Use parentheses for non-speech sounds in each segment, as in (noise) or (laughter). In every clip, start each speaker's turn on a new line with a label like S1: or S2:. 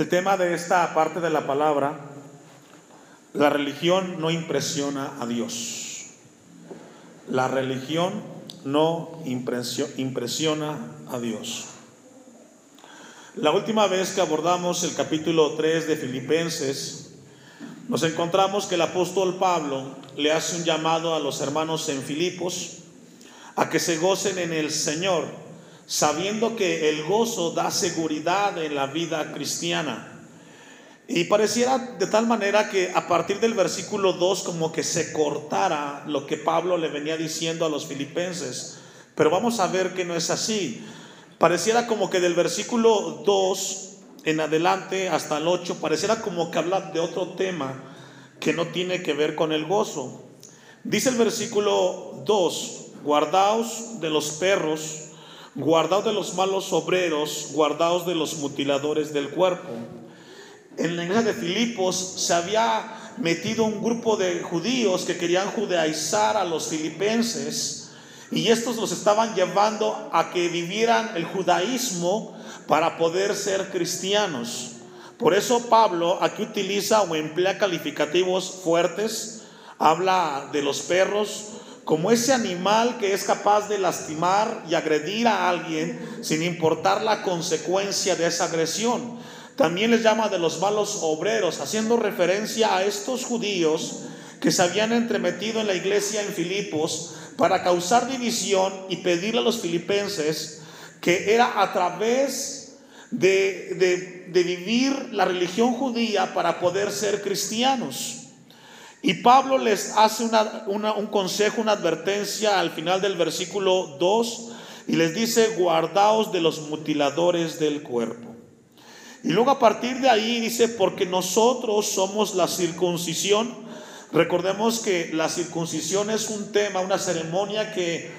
S1: El tema de esta parte de la palabra, la religión no impresiona a Dios. La religión no impresiona a Dios. La última vez que abordamos el capítulo 3 de Filipenses, nos encontramos que el apóstol Pablo le hace un llamado a los hermanos en Filipos a que se gocen en el Señor sabiendo que el gozo da seguridad en la vida cristiana. Y pareciera de tal manera que a partir del versículo 2 como que se cortara lo que Pablo le venía diciendo a los filipenses. Pero vamos a ver que no es así. Pareciera como que del versículo 2 en adelante hasta el 8, pareciera como que habla de otro tema que no tiene que ver con el gozo. Dice el versículo 2, guardaos de los perros guardaos de los malos obreros, guardaos de los mutiladores del cuerpo. En la iglesia de Filipos se había metido un grupo de judíos que querían judaizar a los filipenses y estos los estaban llevando a que vivieran el judaísmo para poder ser cristianos. Por eso Pablo aquí utiliza o emplea calificativos fuertes, habla de los perros, como ese animal que es capaz de lastimar y agredir a alguien sin importar la consecuencia de esa agresión. También les llama de los malos obreros, haciendo referencia a estos judíos que se habían entremetido en la iglesia en Filipos para causar división y pedirle a los filipenses que era a través de, de vivir la religión judía para poder ser cristianos. Y Pablo les hace un consejo, una advertencia al final del versículo 2 y les dice, guardaos de los mutiladores del cuerpo. Y luego a partir de ahí dice, porque nosotros somos la circuncisión. Recordemos que la circuncisión es un tema, una ceremonia que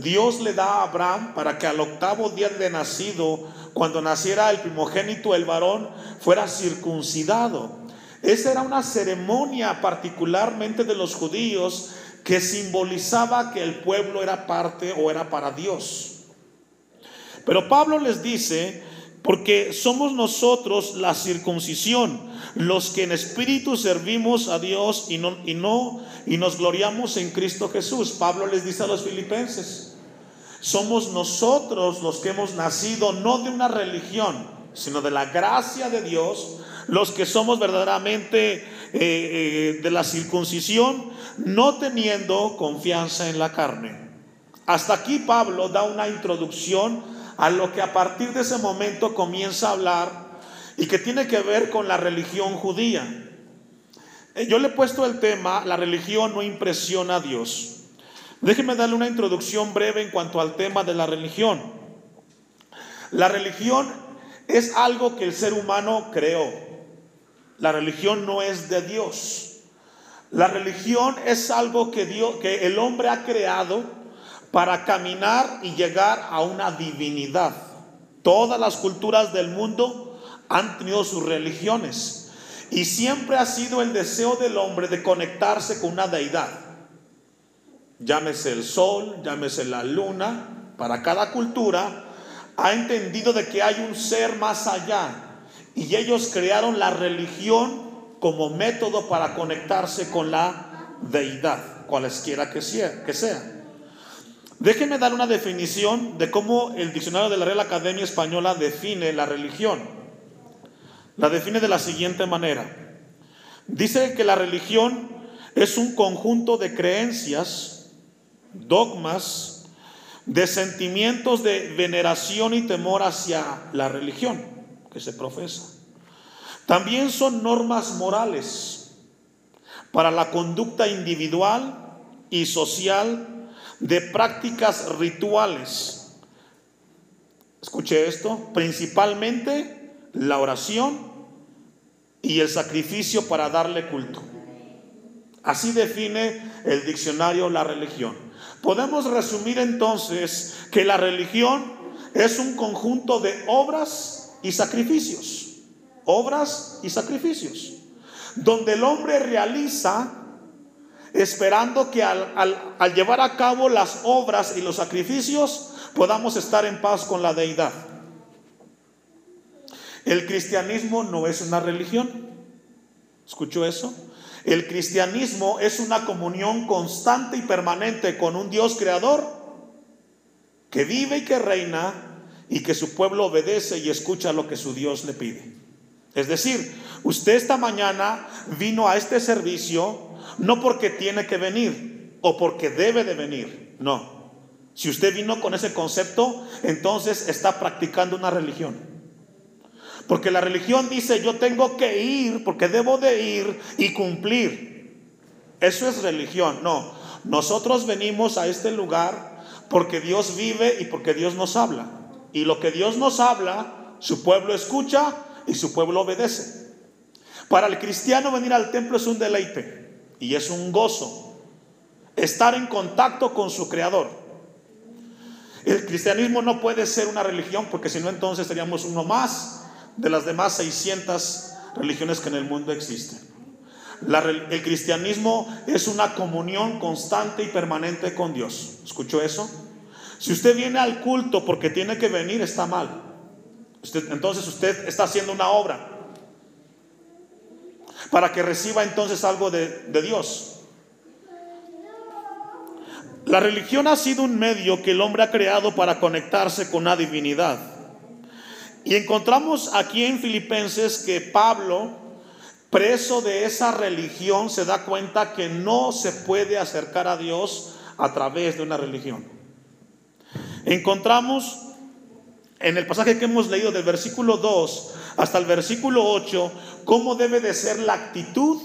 S1: Dios le da a Abraham para que al octavo día de nacido, cuando naciera el primogénito, el varón, fuera circuncidado. Esa era una ceremonia particularmente de los judíos que simbolizaba que el pueblo era parte o era para Dios. Pero Pablo les dice, porque somos nosotros la circuncisión, los que en espíritu servimos a Dios y no, y no y nos gloriamos en Cristo Jesús. Pablo les dice a los filipenses, somos nosotros los que hemos nacido no de una religión, sino de la gracia de Dios los que somos verdaderamente eh, eh, de la circuncisión, no teniendo confianza en la carne. Hasta aquí Pablo da una introducción a lo que a partir de ese momento comienza a hablar y que tiene que ver con la religión judía. Eh, yo le he puesto el tema, la religión no impresiona a Dios. Déjeme darle una introducción breve en cuanto al tema de la religión. La religión es algo que el ser humano creó. La religión no es de Dios. La religión es algo que, Dios, que el hombre ha creado para caminar y llegar a una divinidad. Todas las culturas del mundo han tenido sus religiones y siempre ha sido el deseo del hombre de conectarse con una deidad. Llámese el sol, llámese la luna, para cada cultura ha entendido de que hay un ser más allá y ellos crearon la religión como método para conectarse con la deidad, cualesquiera que sea. Déjenme dar una definición de cómo el diccionario de la Real Academia Española define la religión. La define de la siguiente manera. Dice que la religión es un conjunto de creencias, dogmas, de sentimientos de veneración y temor hacia la religión que se profesa. También son normas morales para la conducta individual y social de prácticas rituales. Escuche esto, principalmente la oración y el sacrificio para darle culto. Así define el diccionario la religión. Podemos resumir entonces que la religión es un conjunto de obras y sacrificios. Obras y sacrificios. Donde el hombre realiza esperando que al, llevar a cabo las obras y los sacrificios podamos estar en paz con la deidad. El cristianismo no es una religión. ¿Escuchó eso? El cristianismo es una comunión constante y permanente con un Dios creador que vive y que reina y que su pueblo obedece y escucha lo que su Dios le pide. Es decir, usted esta mañana vino a este servicio no porque tiene que venir o porque debe de venir, no. Si usted vino con ese concepto, entonces está practicando una religión. Porque la religión dice, yo tengo que ir porque debo de ir y cumplir. Eso es religión. No, nosotros venimos a este lugar porque Dios vive y porque Dios nos habla. Y lo que Dios nos habla, su pueblo escucha y su pueblo obedece. Para el cristiano venir al templo es un deleite y es un gozo. Estar en contacto con su creador. El cristianismo no puede ser una religión porque si no entonces seríamos uno más de las demás 600 religiones que en el mundo existen. el cristianismo es una comunión constante y permanente con Dios. ¿Escuchó eso? Si usted viene al culto porque tiene que venir, está mal. entonces usted está haciendo una obra para que reciba entonces algo de, de Dios. La religión ha sido un medio que el hombre ha creado para conectarse con la divinidad. Y encontramos aquí en Filipenses que Pablo, preso de esa religión, se da cuenta que no se puede acercar a Dios a través de una religión. Encontramos en el pasaje que hemos leído del versículo 2 hasta el versículo 8 cómo debe de ser la actitud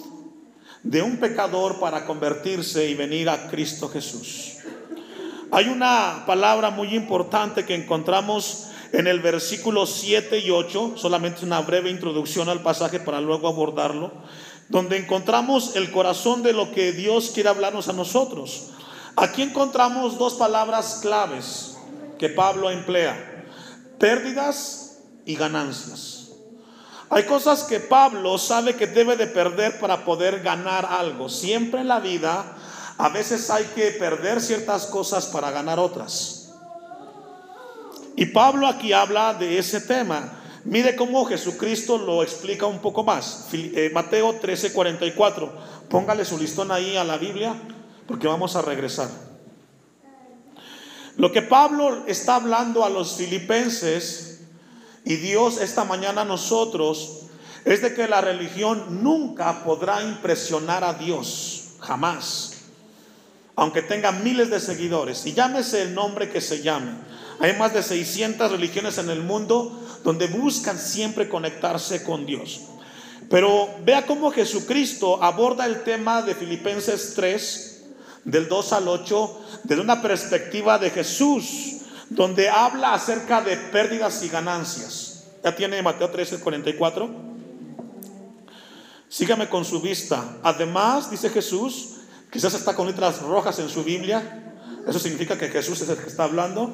S1: de un pecador para convertirse y venir a Cristo Jesús. Hay una palabra muy importante que encontramos en el versículo 7 y 8, solamente una breve introducción al pasaje para luego abordarlo, donde encontramos el corazón de lo que Dios quiere hablarnos a nosotros. Aquí encontramos dos palabras claves que Pablo emplea, pérdidas y ganancias. Hay cosas que Pablo sabe que debe de perder para poder ganar algo. Siempre en la vida a veces hay que perder ciertas cosas para ganar otras. Y Pablo aquí habla de ese tema. Mire cómo Jesucristo lo explica un poco más. Eh, Mateo 13, 44. Póngale su listón ahí a la Biblia porque vamos a regresar. Lo que Pablo está hablando a los filipenses y Dios esta mañana a nosotros es de que la religión nunca podrá impresionar a Dios, jamás. Aunque tenga miles de seguidores y llámese el nombre que se llame. Hay más de 600 religiones en el mundo donde buscan siempre conectarse con Dios. Pero vea cómo Jesucristo aborda el tema de Filipenses 3, del 2 al 8, desde una perspectiva de Jesús, donde habla acerca de pérdidas y ganancias. Ya tiene Mateo 13, 44. Sígame con su vista. Además, dice Jesús, quizás está con letras rojas en su Biblia. Eso significa que Jesús es el que está hablando.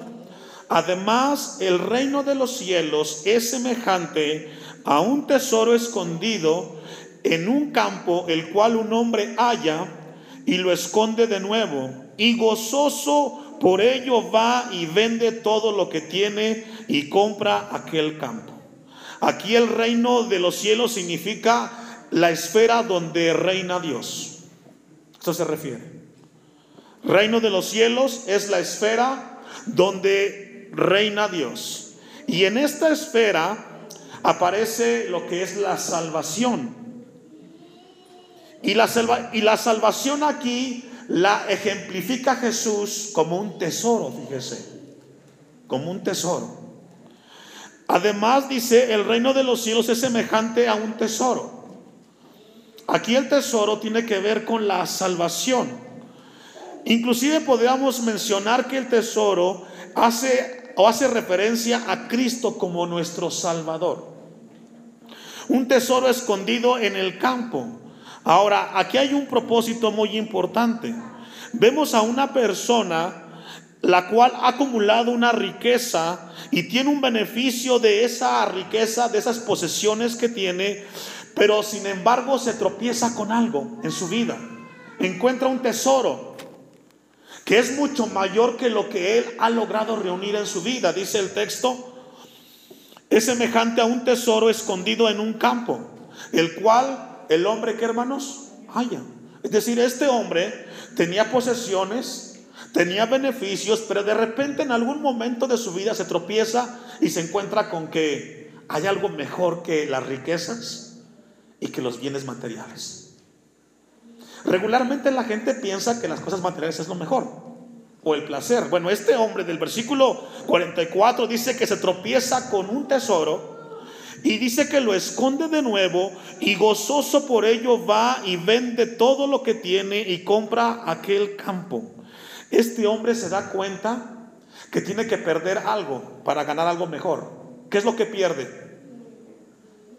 S1: Además, el reino de los cielos es semejante a un tesoro escondido en un campo, el cual un hombre halla y lo esconde de nuevo. Y gozoso por ello va y vende todo lo que tiene y compra aquel campo. Aquí el reino de los cielos significa la esfera donde reina Dios. Esto se refiere. Reino de los cielos es la esfera donde reina Dios. Y en esta esfera aparece lo que es la salvación. Y la, y la salvación aquí la ejemplifica Jesús como un tesoro, fíjese, como un tesoro. Además dice, el reino de los cielos es semejante a un tesoro. Aquí el tesoro tiene que ver con la salvación. Inclusive podríamos mencionar que el tesoro hace o hace referencia a Cristo como nuestro Salvador. Un tesoro escondido en el campo. Ahora, aquí hay un propósito muy importante. Vemos a una persona la cual ha acumulado una riqueza y tiene un beneficio de esa riqueza, de esas posesiones que tiene, pero sin embargo se tropieza con algo en su vida. Encuentra un tesoro, que es mucho mayor que lo que él ha logrado reunir en su vida, dice el texto. es semejante a un tesoro escondido en un campo, el cual el hombre que hermanos haya. Es decir, este hombre tenía posesiones, tenía beneficios, pero de repente en algún momento de su vida se tropieza y se encuentra con que hay algo mejor que las riquezas y que los bienes materiales. Regularmente la gente piensa que las cosas materiales es lo mejor o el placer. Bueno, este hombre del versículo 44 dice que se tropieza con un tesoro y dice que lo esconde de nuevo y gozoso por ello va y vende todo lo que tiene y compra aquel campo. Este hombre se da cuenta que tiene que perder algo para ganar algo mejor. ¿Qué es lo que pierde?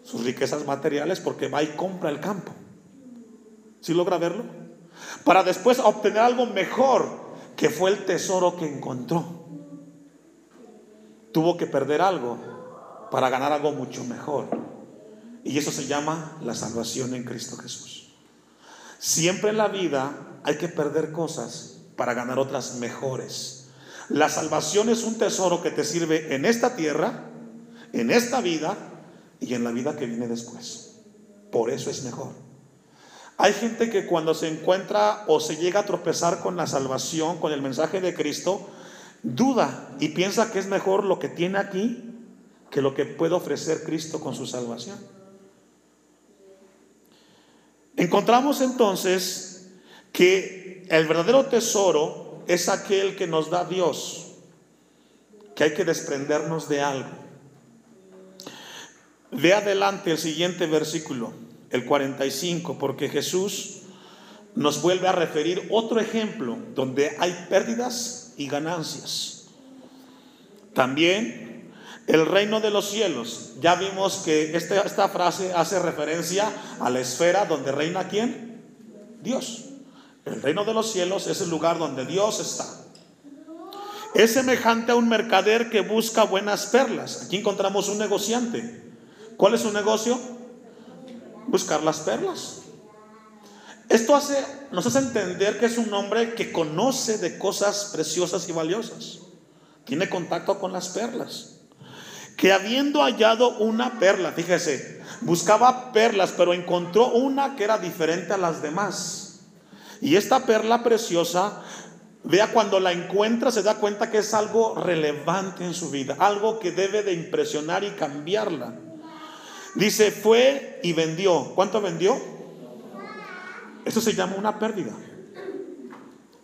S1: Sus riquezas materiales porque va y compra el campo. ¿Sí logra verlo? Para después obtener algo mejor que fue el tesoro que encontró. Tuvo que perder algo para ganar algo mucho mejor. Y eso se llama la salvación en Cristo Jesús. Siempre en la vida hay que perder cosas para ganar otras mejores. La salvación es un tesoro que te sirve en esta tierra, en esta vida y en la vida que viene después. Por eso es mejor. Hay gente que cuando se encuentra o se llega a tropezar con la salvación, con el mensaje de Cristo, duda y piensa que es mejor lo que tiene aquí que lo que puede ofrecer Cristo con su salvación. Encontramos entonces que el verdadero tesoro es aquel que nos da Dios, que hay que desprendernos de algo. Ve adelante el siguiente versículo el 45, porque Jesús nos vuelve a referir otro ejemplo donde hay pérdidas y ganancias. También el reino de los cielos. Ya vimos que esta, esta frase hace referencia a la esfera donde reina quién? Dios. El reino de los cielos es el lugar donde Dios está. Es semejante a un mercader que busca buenas perlas. Aquí encontramos un negociante. ¿Cuál es su negocio? Buscar las perlas. Esto hace, nos hace entender que es un hombre que conoce de cosas preciosas y valiosas. Tiene contacto con las perlas. Que habiendo hallado una perla, fíjese, buscaba perlas, pero encontró una que era diferente a las demás. Y esta perla preciosa, vea cuando la encuentra, se da cuenta que es algo relevante en su vida, algo que debe de impresionar y cambiarla. Dice, fue y vendió. ¿Cuánto vendió? Eso se llama una pérdida.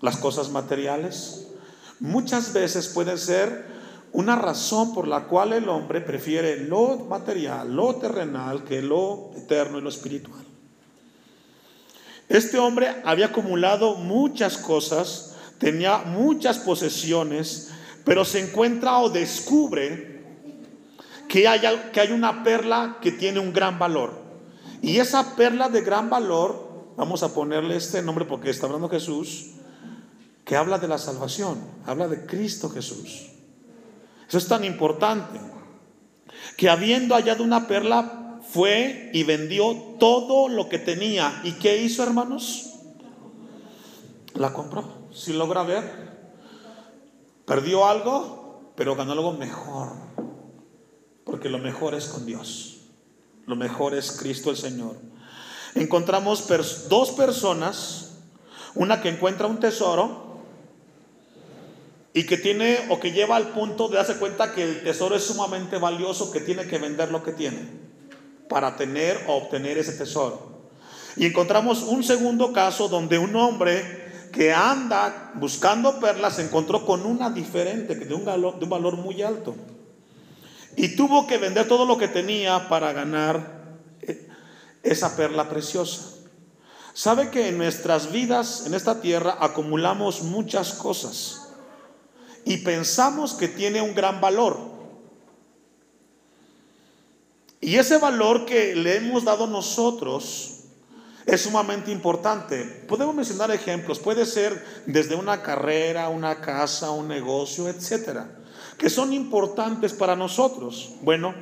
S1: Las cosas materiales muchas veces pueden ser una razón por la cual el hombre prefiere lo material, lo terrenal, que lo eterno y lo espiritual. Este hombre había acumulado muchas cosas, tenía muchas posesiones, pero se encuentra o descubre que hay, que hay una perla que tiene un gran valor. Y esa perla de gran valor, vamos a ponerle este nombre porque está hablando Jesús, que habla de la salvación, habla de Cristo Jesús. Eso es tan importante, que habiendo hallado una perla, fue y vendió todo lo que tenía. ¿Y qué hizo, hermanos? La compró. Si logra ver, perdió algo, pero ganó algo mejor. Porque lo mejor es con Dios. Lo mejor es Cristo el Señor. Encontramos dos personas, una que encuentra un tesoro y que tiene o que lleva al punto de darse cuenta que el tesoro es sumamente valioso, que tiene que vender lo que tiene para tener o obtener ese tesoro. Y encontramos un segundo caso donde un hombre que anda buscando perlas se encontró con una diferente, de de un valor muy alto. Y tuvo que vender todo lo que tenía para ganar eh, esa perla preciosa. Sabe que en nuestras vidas, en esta tierra, acumulamos muchas cosas y pensamos que tiene un gran valor. Y ese valor que le hemos dado nosotros es sumamente importante. Podemos mencionar ejemplos, puede ser desde una carrera, una casa, un negocio, etcétera que son importantes para nosotros. Bueno,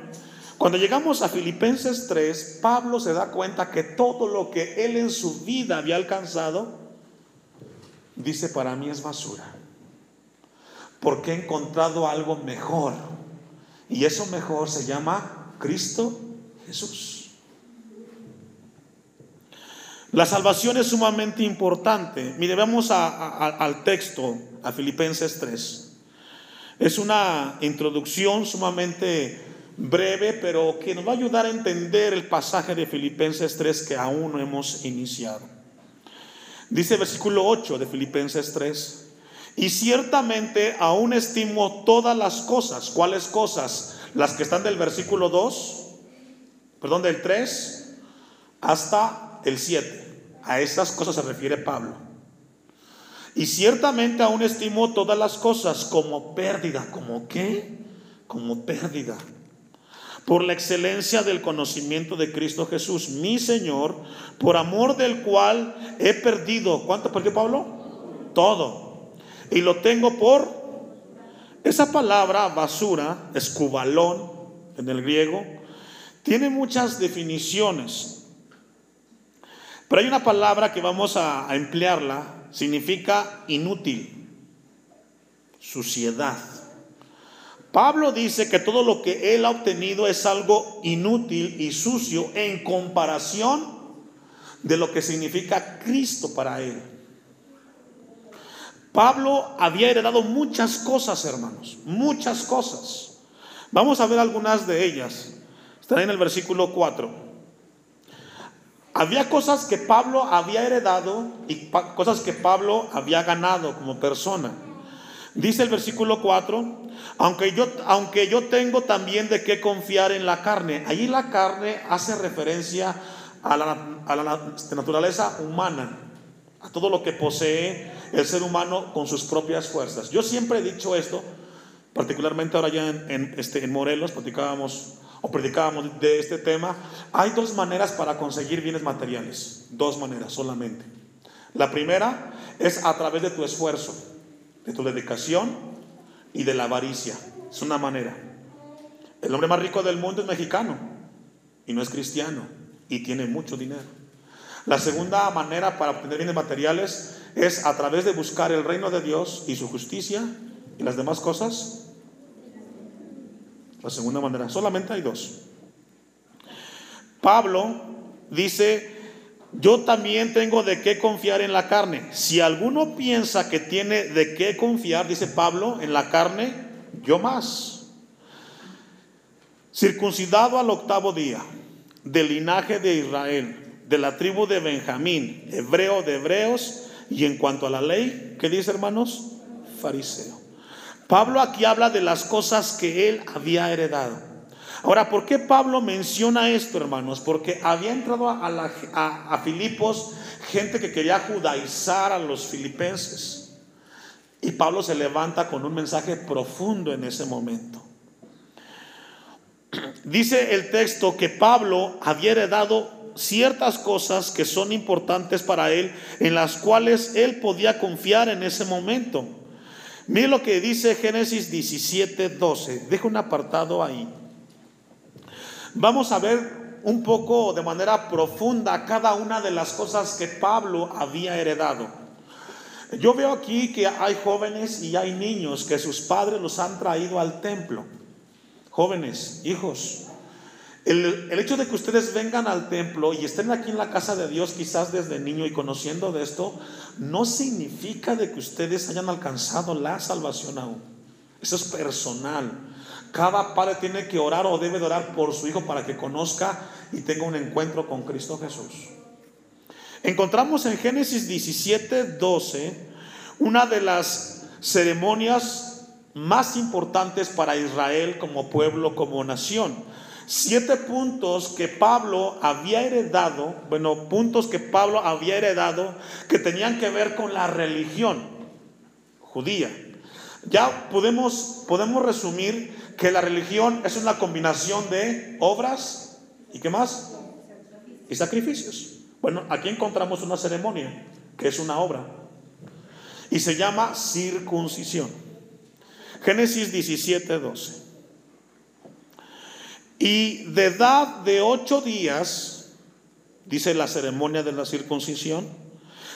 S1: cuando llegamos a Filipenses 3, Pablo se da cuenta que todo lo que él en su vida había alcanzado, dice, para mí es basura. Porque he encontrado algo mejor. Y eso mejor se llama Cristo Jesús. La salvación es sumamente importante. Mire, vamos al texto, a Filipenses 3. Es una introducción sumamente breve, pero que nos va a ayudar a entender el pasaje de Filipenses 3 que aún no hemos iniciado. Dice versículo 8 de Filipenses 3. Y ciertamente aún estimo todas las cosas. ¿Cuáles cosas? Las que están del versículo 2, perdón, del 3 hasta el 7. A estas cosas se refiere Pablo. Y ciertamente aún estimo todas las cosas como pérdida. ¿Como qué? Como pérdida por la excelencia del conocimiento de Cristo Jesús, mi Señor, por amor del cual he perdido. ¿Cuánto perdió Pablo? Todo. Y lo tengo por... Esa palabra basura, escubalón en el griego, tiene muchas definiciones. Pero hay una palabra que vamos a emplearla, significa inútil, suciedad. Pablo dice que todo lo que él ha obtenido es algo inútil y sucio en comparación de lo que significa Cristo para él. Pablo había heredado muchas cosas, hermanos, muchas cosas. Vamos a ver algunas de ellas. Está en el versículo 4. Había cosas que Pablo había heredado y cosas que Pablo había ganado como persona. Dice el versículo 4, aunque yo, aunque yo tengo también de qué confiar en la carne. Allí la carne hace referencia a la, a la naturaleza humana, a todo lo que posee el ser humano con sus propias fuerzas. Yo siempre he dicho esto, particularmente ahora ya en, este, en Morelos, platicábamos o predicábamos de este tema. Hay dos maneras para conseguir bienes materiales, dos maneras solamente. La primera es a través de tu esfuerzo, de tu dedicación y de la avaricia. Es una manera. El hombre más rico del mundo es mexicano y no es cristiano y tiene mucho dinero. La segunda manera para obtener bienes materiales es a través de buscar el reino de Dios y su justicia y las demás cosas. La segunda manera, solamente hay dos. Pablo dice, yo también tengo de qué confiar en la carne. Si alguno piensa que tiene de qué confiar, dice Pablo, en la carne, yo más. Circuncidado al octavo día, del linaje de Israel, de la tribu de Benjamín, hebreo de hebreos, y en cuanto a la ley, ¿qué dice hermanos? Fariseo. Pablo aquí habla de las cosas que él había heredado. Ahora, ¿por qué Pablo menciona esto, hermanos? Porque había entrado a, Filipos gente que quería judaizar a los filipenses. Y Pablo se levanta con un mensaje profundo en ese momento. (clears throat) Dice el texto que Pablo había heredado ciertas cosas que son importantes para él, en las cuales él podía confiar en ese momento. Mire lo que dice Génesis 17, 12. Deja un apartado ahí. Vamos a ver un poco de manera profunda cada una de las cosas que Pablo había heredado. Yo veo aquí que hay jóvenes y hay niños que sus padres los han traído al templo. Jóvenes, hijos, el, hecho de que ustedes vengan al templo y estén aquí en la casa de Dios quizás desde niño y conociendo de esto, no significa de que ustedes hayan alcanzado la salvación aún. Eso es personal. Cada padre tiene que orar o debe de orar por su hijo para que conozca y tenga un encuentro con Cristo Jesús. Encontramos en Génesis 17, 12 una de las ceremonias más importantes para Israel como pueblo, como nación. Siete puntos que Pablo había heredado, bueno, puntos que Pablo había heredado que tenían que ver con la religión judía. Ya podemos, podemos resumir que la religión es una combinación de obras y qué más? Y sacrificios. Bueno, aquí encontramos una ceremonia que es una obra y se llama circuncisión. Génesis 17, 12. Y de edad de ocho días, dice la ceremonia de la circuncisión,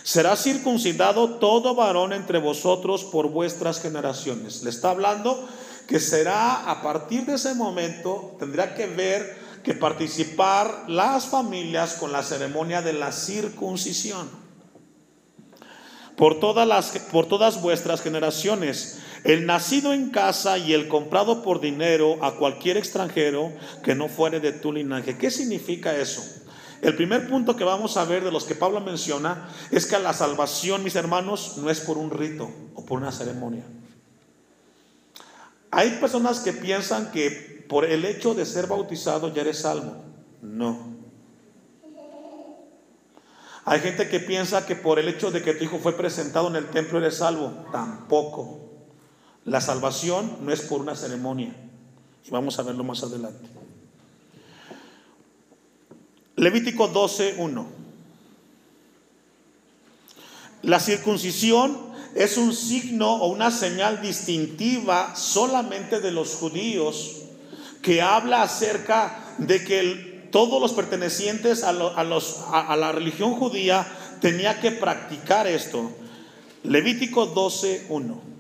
S1: será circuncidado todo varón entre vosotros por vuestras generaciones. Le está hablando que será a partir de ese momento, tendrá que ver que participar las familias con la ceremonia de la circuncisión. Por todas, las, por todas vuestras generaciones, el nacido en casa y el comprado por dinero a cualquier extranjero que no fuere de tu linaje. ¿Qué significa eso? El primer punto que vamos a ver de los que Pablo menciona es que la salvación, mis hermanos, no es por un rito o por una ceremonia. Hay personas que piensan que por el hecho de ser bautizado ya eres salvo. No. Hay gente que piensa que por el hecho de que tu hijo fue presentado en el templo eres salvo. Tampoco. La salvación no es por una ceremonia. Y vamos a verlo más adelante. Levítico 12.1. La circuncisión es un signo o una señal distintiva solamente de los judíos que habla acerca de que todos los pertenecientes a, a, la religión judía tenía que practicar esto. Levítico 12.1.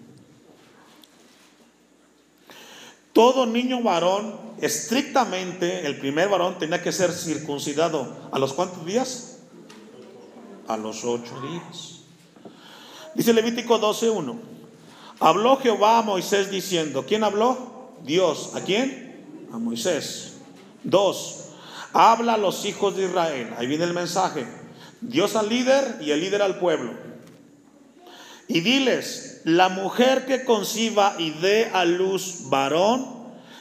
S1: Todo niño varón, estrictamente, el primer varón tenía que ser circuncidado. ¿A los cuántos días? A los ocho días. Dice Levítico 12.1. Habló Jehová a Moisés diciendo, ¿quién habló? Dios. ¿A quién? A Moisés. Dos, habla a los hijos de Israel. Ahí viene el mensaje. Dios al líder y el líder al pueblo. Y diles, la mujer que conciba y dé a luz varón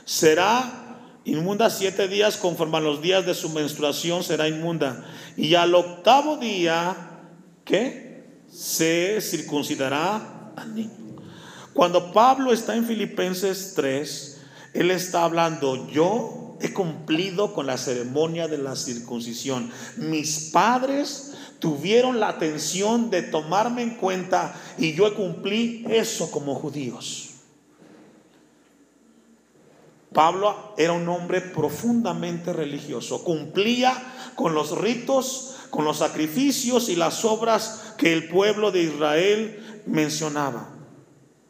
S1: será inmunda siete días conforme a los días de su menstruación será inmunda. Y al octavo día, ¿qué? Se circuncidará al niño. Cuando Pablo está en Filipenses 3, él está hablando, yo he cumplido con la ceremonia de la circuncisión. Mis padres tuvieron la atención de tomarme en cuenta y yo cumplí eso como judíos. Pablo era un hombre profundamente religioso, cumplía con los ritos, con los sacrificios y las obras que el pueblo de Israel mencionaba.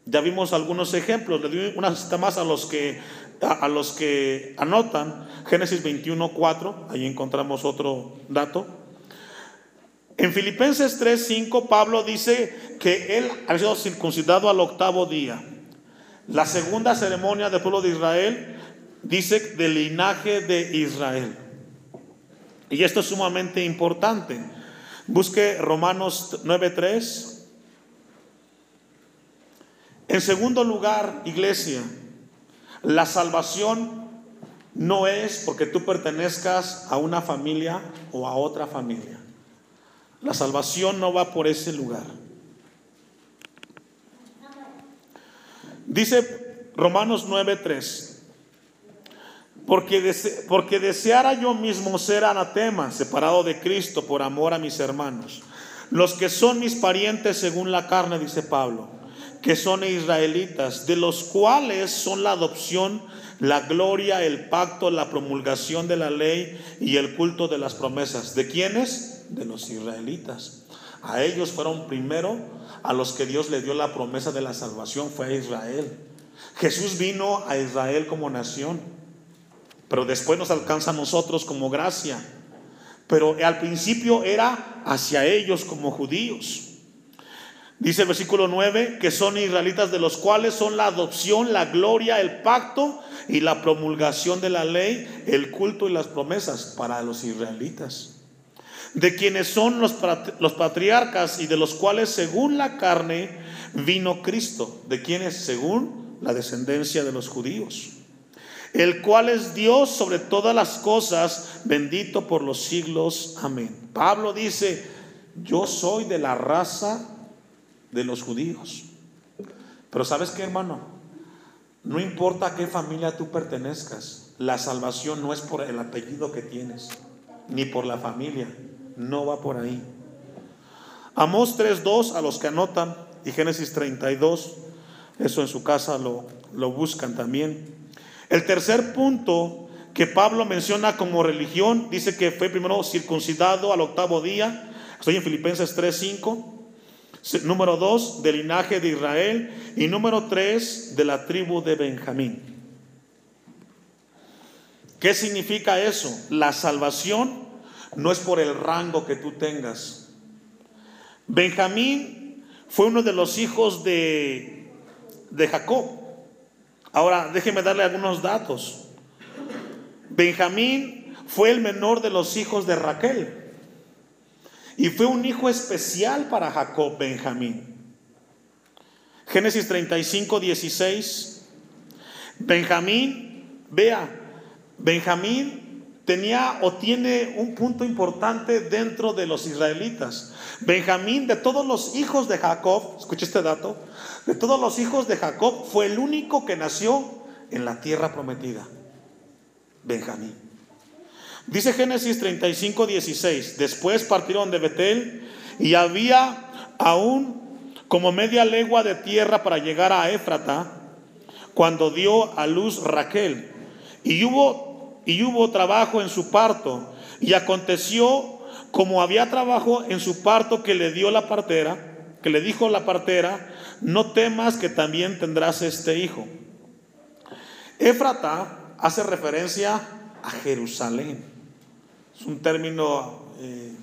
S1: Ya vimos algunos ejemplos, le doy una más a los que a, los que anotan Génesis 21:4, ahí encontramos otro dato. En Filipenses 3:5 Pablo dice que él ha sido circuncidado al octavo día. La segunda ceremonia del pueblo de Israel dice del linaje de Israel. Y esto es sumamente importante. Busque Romanos 9:3. En segundo lugar, iglesia, la salvación no es porque tú pertenezcas a una familia o a otra familia. La salvación no va por ese lugar. Dice Romanos 9:3, porque, porque deseara yo mismo ser anatema, separado de Cristo por amor a mis hermanos, los que son mis parientes según la carne, dice Pablo, que son israelitas, de los cuales son la adopción, la gloria, el pacto, la promulgación de la ley y el culto de las promesas. ¿De quiénes? De los israelitas. A ellos fueron primero a los que Dios le dio la promesa de la salvación, fue a Israel. Jesús vino a Israel como nación, pero después nos alcanza a nosotros como gracia. Pero al principio era hacia ellos como judíos. Dice el versículo 9 que son israelitas de los cuales son la adopción, la gloria, el pacto y la promulgación de la ley, el culto y las promesas para los israelitas de quienes son los, los patriarcas y de los cuales según la carne vino Cristo, de quienes según la descendencia de los judíos, el cual es Dios sobre todas las cosas, bendito por los siglos. Amén. Pablo dice, yo soy de la raza de los judíos. Pero sabes qué, hermano, no importa a qué familia tú pertenezcas, la salvación no es por el apellido que tienes, ni por la familia no va por ahí. Amós 3.2 a los que anotan y Génesis 32, eso en su casa lo, lo buscan también. El tercer punto que Pablo menciona como religión, dice que fue primero circuncidado al octavo día, estoy en Filipenses 3.5, Número dos, del linaje de Israel. Y número tres, de la tribu de Benjamín. ¿Qué significa eso? La salvación no es por el rango que tú tengas. Benjamín fue uno de los hijos de, de Jacob. Ahora, déjeme darle algunos datos. Benjamín fue el menor de los hijos de Raquel. Y fue un hijo especial para Jacob, Benjamín. Génesis 35, 16. Benjamín, vea, Benjamín tenía o tiene un punto importante dentro de los israelitas. Benjamín, de todos los hijos de Jacob, escuche este dato, de todos los hijos de Jacob fue el único que nació en la tierra prometida. Benjamín. Dice Génesis 35, 16. Después partieron de Betel y había aún como media legua de tierra para llegar a Éfrata cuando dio a luz Raquel. Y hubo, y hubo trabajo en su parto. Y aconteció como había trabajo en su parto que le dio la partera, que le dijo la partera, no temas que también tendrás este hijo. Éfrata hace referencia a Jerusalén. Es un término, eh,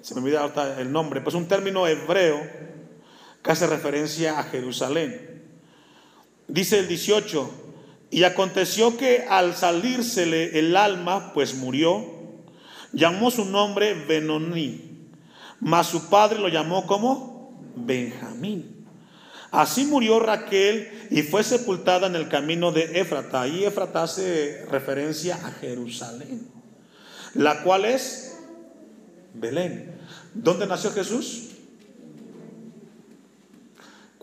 S1: se me olvida el nombre, pues un término hebreo que hace referencia a Jerusalén. Dice el 18, y aconteció que al salírsele el alma, pues murió, llamó su nombre Benoní, mas su padre lo llamó como Benjamín. Así murió Raquel y fue sepultada en el camino de Éfrata. Y Éfrata hace referencia a Jerusalén, la cual es Belén. ¿Dónde nació Jesús?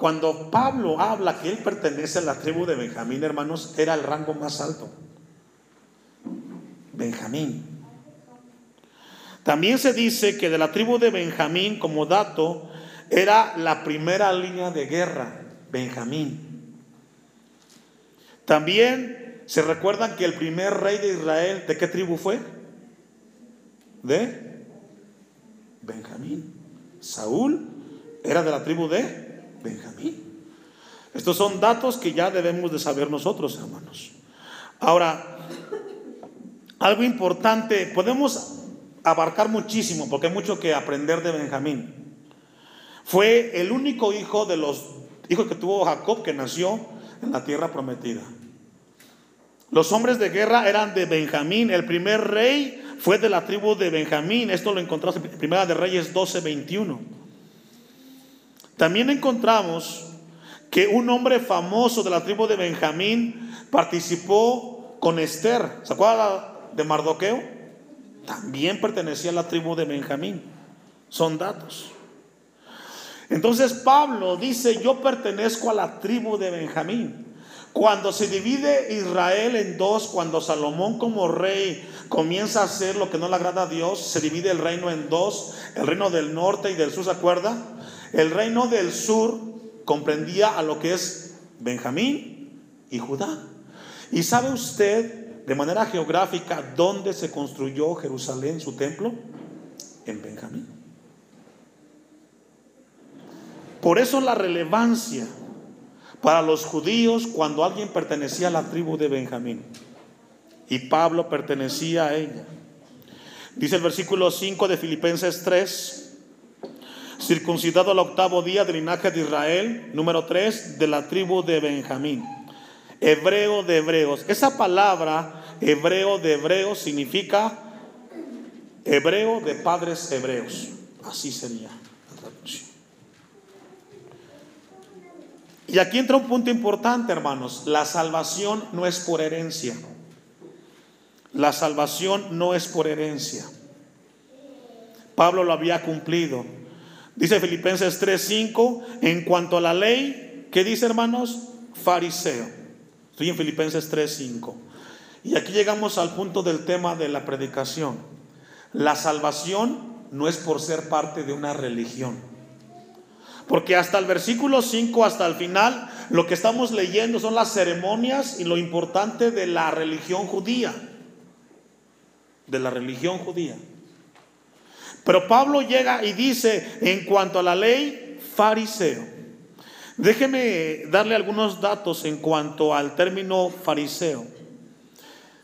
S1: Cuando Pablo habla que él pertenece a la tribu de Benjamín, hermanos, era el rango más alto. Benjamín. También se dice que de la tribu de Benjamín, como dato, era la primera línea de guerra, Benjamín. También se recuerdan que el primer rey de Israel, ¿de qué tribu fue? De Benjamín. Saúl era de la tribu de Benjamín. Estos son datos que ya debemos de saber nosotros, hermanos. Ahora, algo importante, podemos abarcar muchísimo, porque hay mucho que aprender de Benjamín. Fue el único hijo de los hijos que tuvo Jacob que nació en la tierra prometida. Los hombres de guerra eran de Benjamín. El primer rey fue de la tribu de Benjamín. Esto lo encontramos en Primera de Reyes 12, 21. También encontramos que un hombre famoso de la tribu de Benjamín participó con Esther. ¿Se acuerda de Mardoqueo? También pertenecía a la tribu de Benjamín. Son datos. Entonces Pablo dice, yo pertenezco a la tribu de Benjamín. Cuando se divide Israel en dos, cuando Salomón como rey comienza a hacer lo que no le agrada a Dios, se divide el reino en dos, el reino del norte y del sur, ¿se acuerda? El reino del sur comprendía a lo que es Benjamín y Judá. ¿Y sabe usted de manera geográfica dónde se construyó Jerusalén, su templo? En Benjamín. Por eso la relevancia para los judíos cuando alguien pertenecía a la tribu de Benjamín. Y Pablo pertenecía a ella. Dice el versículo 5 de Filipenses 3, circuncidado al octavo día del linaje de Israel, número 3, de la tribu de Benjamín. Hebreo de hebreos. Esa palabra, hebreo de hebreos, significa hebreo de padres hebreos. Así sería. Y aquí entra un punto importante, hermanos. La salvación no es por herencia. La salvación no es por herencia. Pablo lo había cumplido. Dice Filipenses 3:5, en cuanto a la ley, ¿qué dice, hermanos? Fariseo. Estoy en Filipenses 3:5. Y aquí llegamos al punto del tema de la predicación. La salvación no es por ser parte de una religión. Porque hasta el versículo 5, hasta el final, lo que estamos leyendo son las ceremonias y lo importante de la religión judía. De la religión judía. Pero Pablo llega y dice, en cuanto a la ley, fariseo. Déjeme darle algunos datos en cuanto al término fariseo.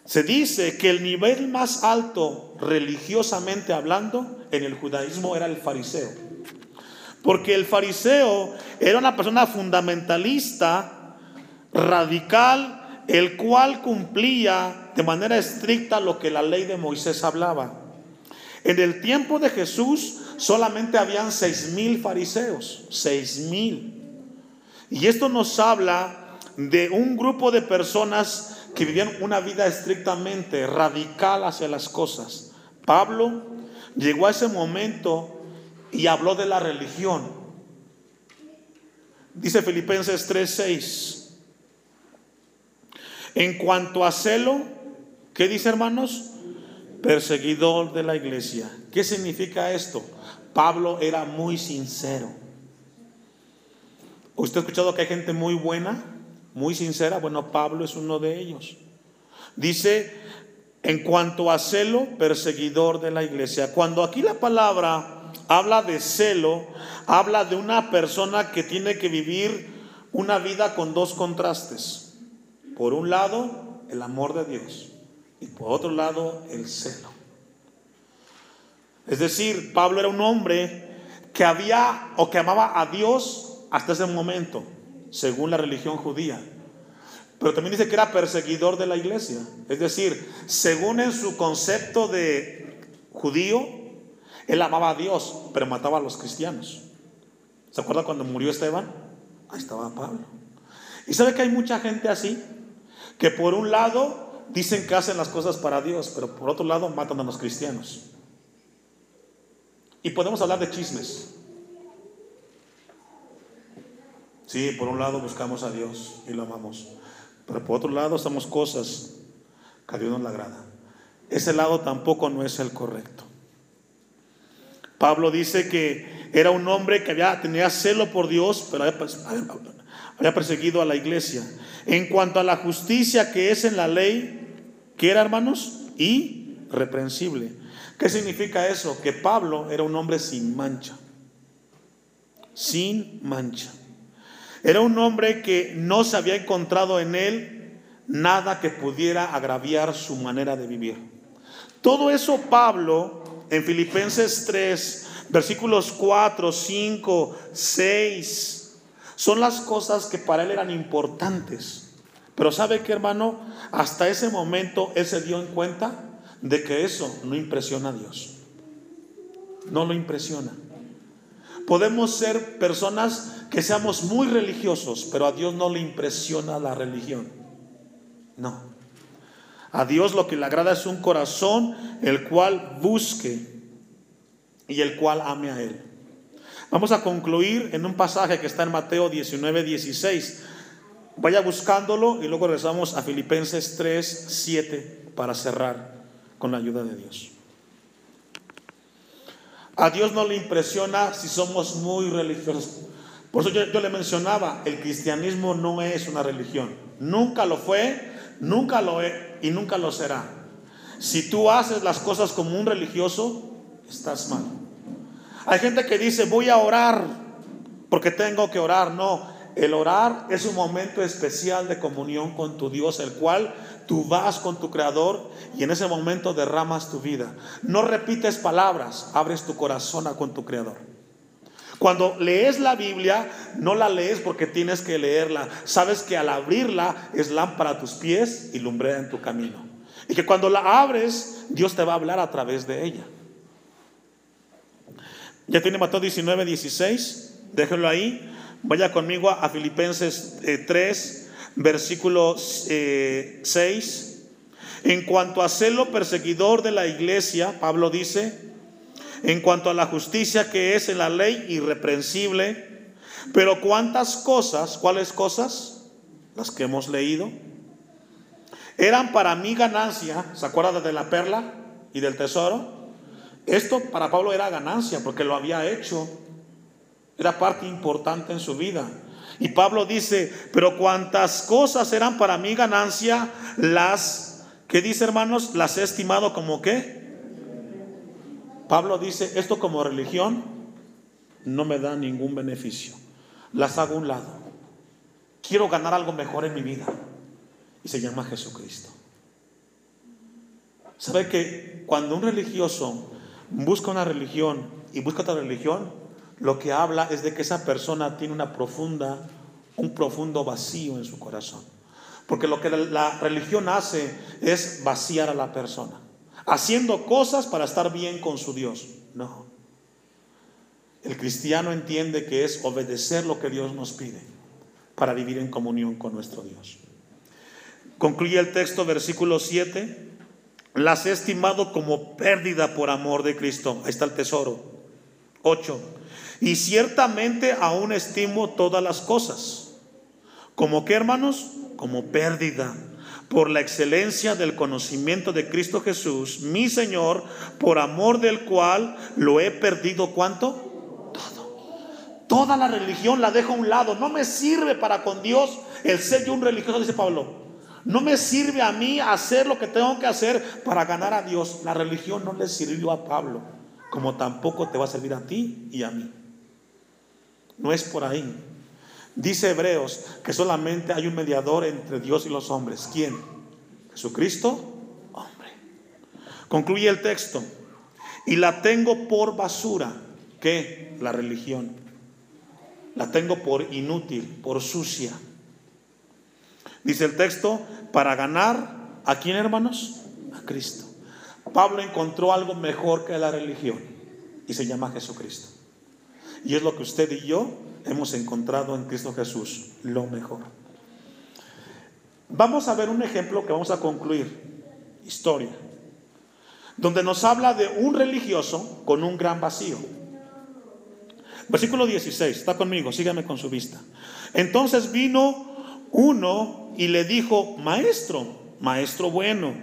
S1: Se dice que el nivel más alto religiosamente hablando en el judaísmo era el fariseo. Porque el fariseo era una persona fundamentalista, radical, el cual cumplía de manera estricta lo que la ley de Moisés hablaba. En el tiempo de Jesús solamente habían seis mil fariseos, seis mil. Y esto nos habla de un grupo de personas que vivían una vida estrictamente radical hacia las cosas. Pablo llegó a ese momento y habló de la religión. Dice Filipenses 3:6. En cuanto a celo, ¿qué dice hermanos? Perseguidor de la iglesia. ¿Qué significa esto? Pablo era muy sincero. ¿Usted ha escuchado que hay gente muy buena? muy sincera, bueno, Pablo es uno de ellos. Dice, en cuanto a celo, perseguidor de la iglesia. Cuando aquí la palabra habla de celo, habla de una persona que tiene que vivir una vida con dos contrastes. Por un lado, el amor de Dios y por otro lado, el celo. Es decir, Pablo era un hombre que había o que amaba a Dios hasta ese momento según la religión judía. Pero también dice que era perseguidor de la iglesia. Es decir, según en su concepto de judío, él amaba a Dios, pero mataba a los cristianos. ¿Se acuerda cuando murió Esteban? Ahí estaba Pablo. Y sabe que hay mucha gente así, que por un lado dicen que hacen las cosas para Dios, pero por otro lado matan a los cristianos. Y podemos hablar de chismes. Sí, por un lado buscamos a Dios y lo amamos, pero por otro lado hacemos cosas que a Dios no le agrada. Ese lado tampoco no es el correcto. Pablo dice que era un hombre que había, tenía celo por Dios, pero había, perseguido a la iglesia. En cuanto a la justicia que es en la ley, ¿qué era, hermanos? Irreprensible. ¿Qué significa eso? Que Pablo era un hombre sin mancha. Sin mancha. Era un hombre que no se había encontrado en él nada que pudiera agraviar su manera de vivir. Todo eso Pablo en Filipenses 3, versículos 4, 5, 6, son las cosas que para él eran importantes. Pero ¿sabe qué hermano? Hasta ese momento él se dio en cuenta de que eso no impresiona a Dios. No lo impresiona. Podemos ser personas que seamos muy religiosos, pero a Dios no le impresiona la religión. No. A Dios lo que le agrada es un corazón el cual busque y el cual ame a Él. Vamos a concluir en un pasaje que está en Mateo 19, 16. Vaya buscándolo y luego regresamos a Filipenses 3, 7 para cerrar con la ayuda de Dios. A Dios no le impresiona si somos muy religiosos. Por eso yo, le mencionaba, el cristianismo no es una religión. Nunca lo fue, nunca lo es y nunca lo será. Si tú haces las cosas como un religioso, estás mal. Hay gente que dice, voy a orar porque tengo que orar. No, el orar es un momento especial de comunión con tu Dios, el cual Tú vas con tu creador y en ese momento derramas tu vida. No repites palabras, abres tu corazón con tu creador. Cuando lees la Biblia, no la lees porque tienes que leerla. Sabes que al abrirla es lámpara a tus pies y lumbrera en tu camino. Y que cuando la abres, Dios te va a hablar a través de ella. Ya tiene Mateo 19, 16. Déjenlo ahí. Vaya conmigo a Filipenses 3, eh, versículo 6. Eh, en cuanto a celo perseguidor de la iglesia, Pablo dice, en cuanto a la justicia que es en la ley irreprensible, pero cuántas cosas, ¿cuáles cosas? Las que hemos leído, eran para mí ganancia, ¿se acuerdan de la perla y del tesoro? Esto para Pablo era ganancia porque lo había hecho, era parte importante en su vida. Y Pablo dice, pero cuantas cosas eran para mí ganancia, las, ¿qué dice hermanos? Las he estimado como qué? Pablo dice, esto como religión no me da ningún beneficio. Las hago a un lado. Quiero ganar algo mejor en mi vida. Y se llama Jesucristo. ¿Sabe que cuando un religioso busca una religión y busca otra religión, lo que habla es de que esa persona tiene una profunda, un profundo vacío en su corazón? Porque lo que la religión hace es vaciar a la persona, haciendo cosas para estar bien con su Dios. No. El cristiano entiende que es obedecer lo que Dios nos pide para vivir en comunión con nuestro Dios. Concluye el texto, versículo 7. Las he estimado como pérdida por amor de Cristo. Ahí está el tesoro. 8. Y ciertamente aún estimo todas las cosas. ¿Como qué, hermanos? Como pérdida por la excelencia del conocimiento de Cristo Jesús, mi Señor, por amor del cual lo he perdido cuánto? Todo. Toda la religión la dejo a un lado. No me sirve para con Dios el ser yo un religioso, dice Pablo. No me sirve a mí hacer lo que tengo que hacer para ganar a Dios. La religión no le sirvió a Pablo, como tampoco te va a servir a ti y a mí. No es por ahí. Dice Hebreos que solamente hay un mediador entre Dios y los hombres. ¿Quién? Jesucristo, hombre. Concluye el texto. Y la tengo por basura. ¿Qué? La religión. La tengo por inútil, por sucia. Dice el texto, para ganar, ¿a quién hermanos? A Cristo. Pablo encontró algo mejor que la religión y se llama Jesucristo. Y es lo que usted y yo hemos encontrado en Cristo Jesús, lo mejor. Vamos a ver un ejemplo que vamos a concluir, historia, donde nos habla de un religioso con un gran vacío. Versículo 16, está conmigo, sígame con su vista. Entonces vino uno y le dijo, maestro, maestro bueno,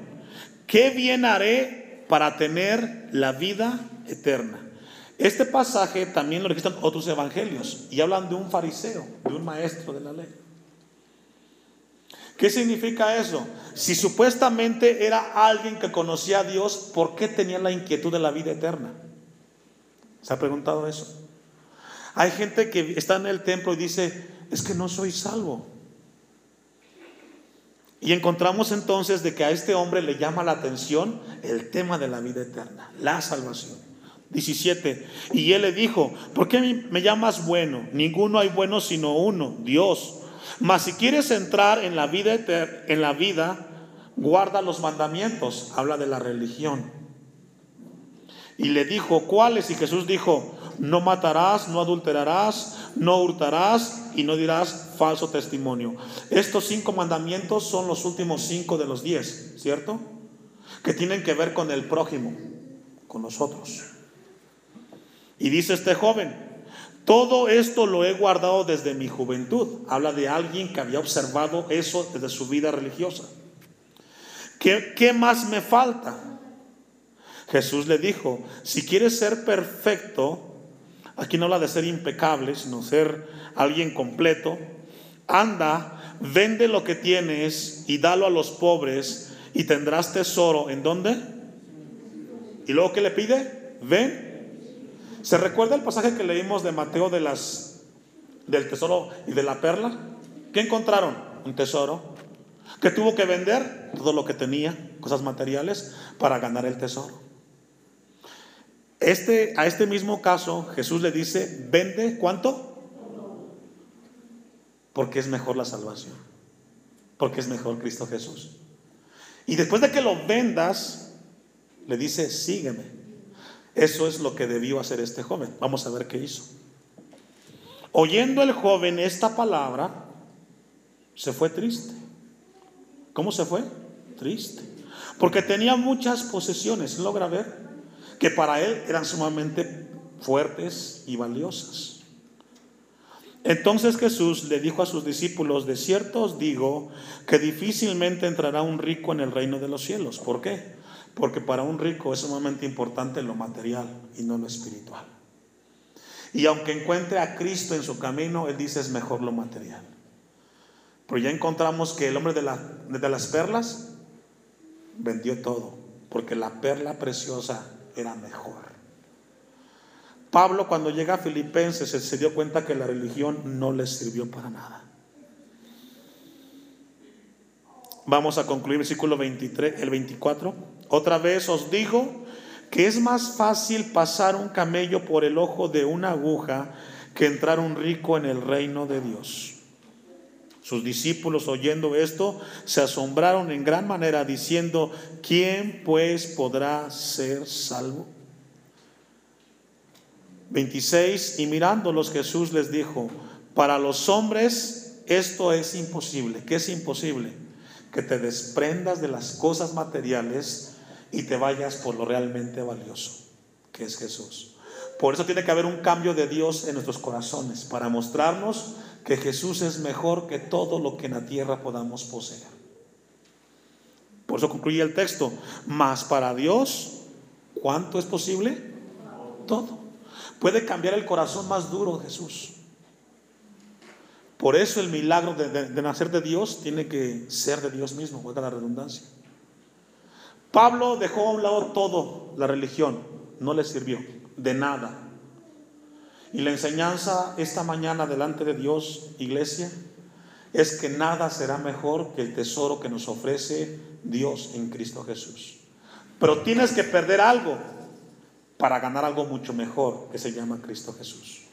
S1: ¿qué bien haré para tener la vida eterna? Este pasaje también lo registran otros evangelios y hablan de un fariseo, de un maestro de la ley. ¿Qué significa eso? Si supuestamente era alguien que conocía a Dios, ¿por qué tenía la inquietud de la vida eterna? ¿Se ha preguntado eso? Hay gente que está en el templo y dice, es que no soy salvo. Y encontramos entonces de que a este hombre le llama la atención el tema de la vida eterna, la salvación. 17. Y él le dijo, ¿por qué me llamas bueno? Ninguno hay bueno sino uno, Dios. Mas si quieres entrar en la vida en la vida, guarda los mandamientos. Habla de la religión. Y le dijo, ¿cuáles? Y Jesús dijo, no matarás, no adulterarás, no hurtarás y no dirás falso testimonio. Estos cinco mandamientos son los últimos cinco de los diez, ¿cierto? Que tienen que ver con el prójimo, con nosotros. Y dice este joven, todo esto lo he guardado desde mi juventud. Habla de alguien que había observado eso desde su vida religiosa. ¿Qué, más me falta? Jesús le dijo, si quieres ser perfecto, Aquí no habla de ser impecable, sino ser alguien completo. Anda, vende lo que tienes y dalo a los pobres y tendrás tesoro. ¿En dónde? ¿Y luego qué le pide? Ven. ¿Se recuerda el pasaje que leímos de Mateo de las, del tesoro y de la perla? ¿Qué encontraron? Un tesoro. Que tuvo que vender todo lo que tenía, cosas materiales, para ganar el tesoro. Este, a este mismo caso Jesús le dice, vende cuánto? Porque es mejor la salvación. Porque es mejor Cristo Jesús. Y después de que lo vendas, le dice, sígueme. Eso es lo que debió hacer este joven. Vamos a ver qué hizo. Oyendo el joven esta palabra, se fue triste. ¿Cómo se fue? Triste. Porque tenía muchas posesiones. ¿Logra ver? que para él eran sumamente fuertes y valiosas. Entonces Jesús le dijo a sus discípulos, de cierto os digo que difícilmente entrará un rico en el reino de los cielos. ¿Por qué? Porque para un rico es sumamente importante lo material y no lo espiritual. Y aunque encuentre a Cristo en su camino, él dice es mejor lo material. Pero ya encontramos que el hombre de, de las perlas vendió todo, porque la perla preciosa era mejor. Pablo cuando llega a Filipenses se dio cuenta que la religión no le sirvió para nada. Vamos a concluir versículo 23, el 24. Otra vez os digo que es más fácil pasar un camello por el ojo de una aguja que entrar un rico en el reino de Dios. Sus discípulos oyendo esto se asombraron en gran manera diciendo, ¿quién pues podrá ser salvo? 26, y mirándolos Jesús les dijo, para los hombres esto es imposible. ¿Qué es imposible? Que te desprendas de las cosas materiales y te vayas por lo realmente valioso, que es Jesús. Por eso tiene que haber un cambio de Dios en nuestros corazones, para mostrarnos que Jesús es mejor que todo lo que en la tierra podamos poseer. Por eso concluye el texto, más para Dios, ¿cuánto es posible? Todo. Puede cambiar el corazón más duro de Jesús. Por eso el milagro de, nacer de Dios tiene que ser de Dios mismo, vuelta la redundancia. Pablo dejó a un lado todo, la religión, no le sirvió de nada. Y la enseñanza esta mañana delante de Dios, iglesia, es que nada será mejor que el tesoro que nos ofrece Dios en Cristo Jesús. Pero tienes que perder algo para ganar algo mucho mejor que se llama Cristo Jesús.